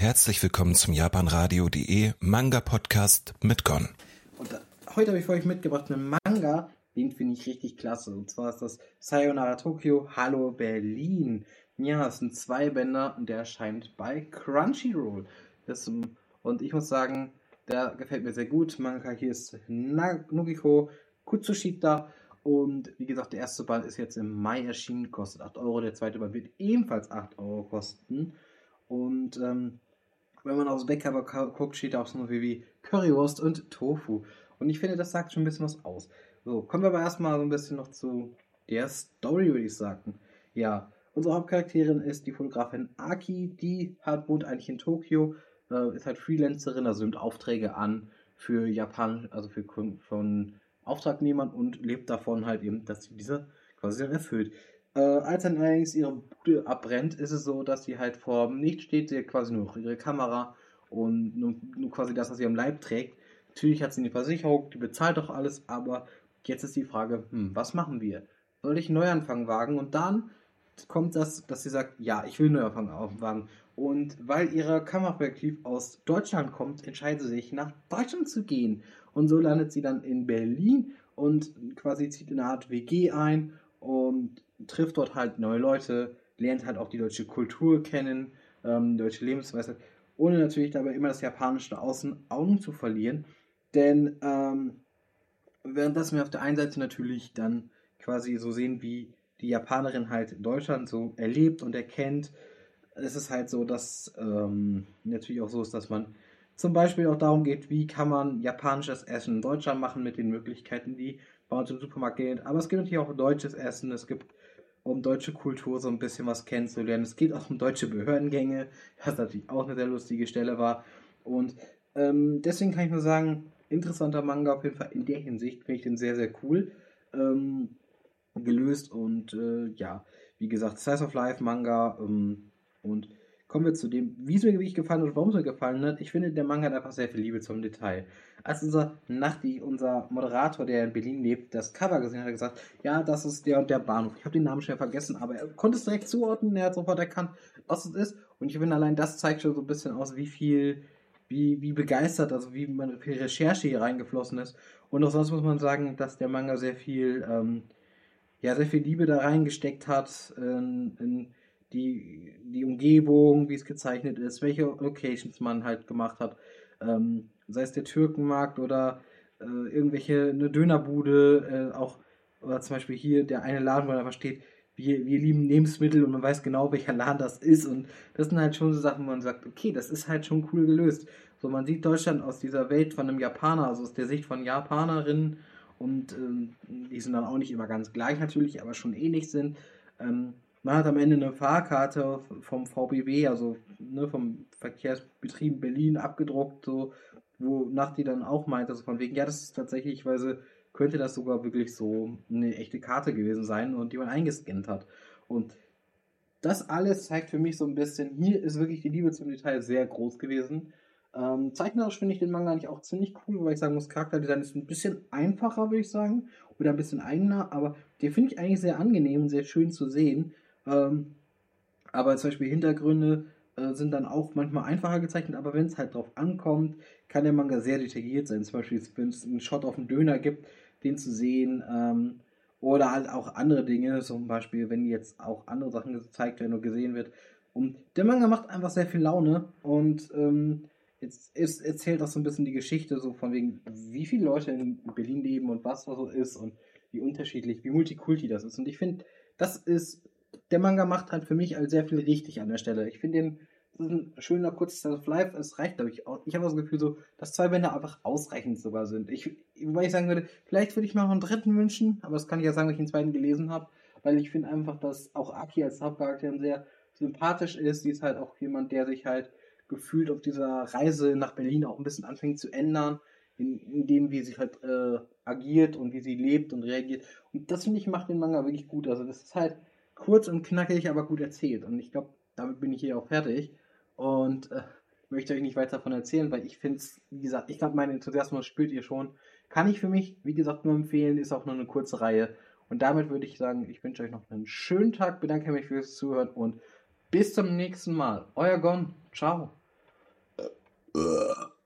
Herzlich willkommen zum japanradio.de Manga Podcast mit Gon. Und heute habe ich für euch mitgebracht einen Manga, den finde ich richtig klasse. Und zwar ist das Sayonara Tokyo, Hallo Berlin. Ja, es sind zwei Bänder und der erscheint bei Crunchyroll. Das, und ich muss sagen, der gefällt mir sehr gut. Manga hier ist Nugiko Kutsushita. Und wie gesagt, der erste Band ist jetzt im Mai erschienen, kostet 8 Euro. Der zweite Band wird ebenfalls 8 Euro kosten. Und ähm, wenn man aufs Backcover guckt, steht auch so noch wie Currywurst und Tofu. Und ich finde, das sagt schon ein bisschen was aus. So, kommen wir aber erstmal so ein bisschen noch zu der Story, würde ich sagen. Ja, unsere Hauptcharakterin ist die Fotografin Aki, die hat, wohnt eigentlich in Tokio, äh, ist halt Freelancerin, also nimmt Aufträge an für Japan, also für von Auftragnehmern und lebt davon halt eben, dass sie diese quasi dann erfüllt. Äh, als dann allerdings ihre Bude abbrennt, ist es so, dass sie halt vor Licht steht, sie hat quasi nur ihre Kamera und nur, nur quasi das, was sie am Leib trägt. Natürlich hat sie eine Versicherung, die bezahlt doch alles, aber jetzt ist die Frage, hm, was machen wir? Soll ich einen Neuanfang wagen? Und dann kommt das, dass sie sagt, ja, ich will einen Neuanfang wagen. Und weil ihre Kameraprojektiv aus Deutschland kommt, entscheidet sie sich, nach Deutschland zu gehen. Und so landet sie dann in Berlin und quasi zieht in eine Art WG ein und trifft dort halt neue Leute, lernt halt auch die deutsche Kultur kennen, ähm, deutsche Lebensweise, ohne natürlich dabei immer das Japanische aus Augen zu verlieren. Denn ähm, währenddessen wir auf der einen Seite natürlich dann quasi so sehen, wie die Japanerin halt Deutschland so erlebt und erkennt, es ist halt so, dass ähm, natürlich auch so ist, dass man zum Beispiel auch darum geht, wie kann man japanisches Essen in Deutschland machen mit den Möglichkeiten, die bei uns im Supermarkt gehen. Aber es gibt natürlich auch deutsches Essen, es gibt um deutsche Kultur so ein bisschen was kennenzulernen. Es geht auch um deutsche Behördengänge, was natürlich auch eine sehr lustige Stelle war. Und ähm, deswegen kann ich nur sagen, interessanter Manga auf jeden Fall in der Hinsicht, finde ich den sehr, sehr cool ähm, gelöst. Und äh, ja, wie gesagt, Size of Life Manga ähm, und kommen wir zu dem, wie es mir wirklich gefallen hat und warum es mir gefallen hat. Ich finde, der Manga hat einfach sehr viel Liebe zum Detail. Als unser Nachti, unser Moderator, der in Berlin lebt, das Cover gesehen hat, hat er gesagt, ja, das ist der und der Bahnhof. Ich habe den Namen schnell vergessen, aber er konnte es direkt zuordnen, er hat sofort erkannt, was es ist. Und ich finde, allein das zeigt schon so ein bisschen aus, wie viel, wie, wie begeistert, also wie man viel Recherche hier reingeflossen ist. Und auch sonst muss man sagen, dass der Manga sehr viel, ähm, ja, sehr viel Liebe da reingesteckt hat in, in die, die Umgebung, wie es gezeichnet ist, welche Locations man halt gemacht hat. Ähm, sei es der Türkenmarkt oder äh, irgendwelche, eine Dönerbude, äh, auch, oder zum Beispiel hier der eine Laden, wo einfach steht, wir, wir lieben Lebensmittel und man weiß genau, welcher Laden das ist. Und das sind halt schon so Sachen, wo man sagt, okay, das ist halt schon cool gelöst. So, man sieht Deutschland aus dieser Welt von einem Japaner, also aus der Sicht von Japanerinnen. Und ähm, die sind dann auch nicht immer ganz gleich natürlich, aber schon ähnlich sind. Ähm, man hat am Ende eine Fahrkarte vom VBW, also ne, vom Verkehrsbetrieb Berlin abgedruckt, so, wonach die dann auch meinte, also von wegen, ja, das ist tatsächlich, weil sie, könnte das sogar wirklich so eine echte Karte gewesen sein und die man eingescannt hat. Und das alles zeigt für mich so ein bisschen, hier ist wirklich die Liebe zum Detail sehr groß gewesen. Ähm, zeichnerisch finde ich den Manga eigentlich auch ziemlich cool, weil ich sagen muss, Charakterdesign ist ein bisschen einfacher, würde ich sagen, oder ein bisschen eigener, aber den finde ich eigentlich sehr angenehm und sehr schön zu sehen. Ähm, aber zum Beispiel Hintergründe äh, sind dann auch manchmal einfacher gezeichnet, aber wenn es halt drauf ankommt, kann der Manga sehr detailliert sein. Zum Beispiel, wenn es einen Shot auf einen Döner gibt, den zu sehen. Ähm, oder halt auch andere Dinge, zum Beispiel, wenn jetzt auch andere Sachen gezeigt werden und gesehen wird. Und der Manga macht einfach sehr viel Laune und ähm, jetzt ist, erzählt auch so ein bisschen die Geschichte, so von wegen, wie viele Leute in Berlin leben und was da so ist und wie unterschiedlich, wie multikulti das ist. Und ich finde, das ist der Manga macht halt für mich halt sehr viel richtig an der Stelle. Ich finde den, das ist ein schöner kurzer of Life. Es reicht, glaube ich, auch. Ich habe das Gefühl so, dass zwei Bände einfach ausreichend sogar sind. Ich, weil ich sagen würde, vielleicht würde ich mir noch einen dritten wünschen, aber das kann ich ja sagen, weil ich den zweiten gelesen habe, weil ich finde einfach, dass auch Aki als Hauptcharakter sehr sympathisch ist. Sie ist halt auch jemand, der sich halt gefühlt auf dieser Reise nach Berlin auch ein bisschen anfängt zu ändern, in, in dem, wie sie halt äh, agiert und wie sie lebt und reagiert. Und das finde ich macht den Manga wirklich gut. Also das ist halt kurz und knackig, aber gut erzählt. Und ich glaube, damit bin ich hier auch fertig. Und äh, möchte euch nicht weiter davon erzählen, weil ich finde es, wie gesagt, ich glaube, mein Enthusiasmus spürt ihr schon. Kann ich für mich, wie gesagt, nur empfehlen, ist auch nur eine kurze Reihe. Und damit würde ich sagen, ich wünsche euch noch einen schönen Tag, bedanke mich fürs Zuhören und bis zum nächsten Mal. Euer Gon, ciao.